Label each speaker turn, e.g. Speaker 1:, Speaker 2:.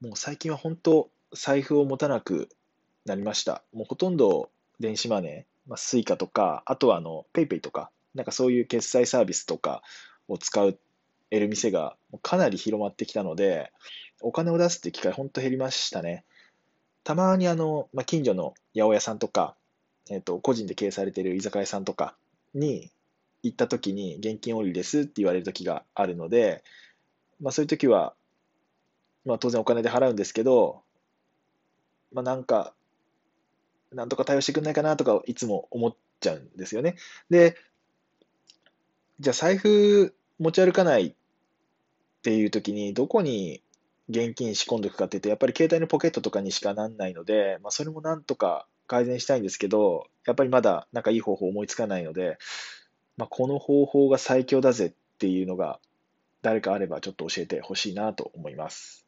Speaker 1: もう最近は本当、財布を持たなくなりました。もうほとんど電子マネー、まあ、スイカとか、あとはあの、ペイペイとか、なんかそういう決済サービスとかを使える店がかなり広まってきたので、お金を出すって機会本当減りましたね。たまにあの、まあ、近所の八百屋さんとか、えっ、と、個人で経営されている居酒屋さんとかに行った時に現金オンリーですって言われる時があるので、まあそういう時は、まあ当然お金で払うんですけど、まあなんか、なんとか対応してくんないかなとかいつも思っちゃうんですよね。で、じゃあ財布持ち歩かないっていう時にどこに現金仕込んでおくかっていうと、やっぱり携帯のポケットとかにしかなんないので、まあそれもなんとか改善したいんですけど、やっぱりまだなんかいい方法思いつかないので、まあ、この方法が最強だぜっていうのが誰かあればちょっと教えてほしいなと思います。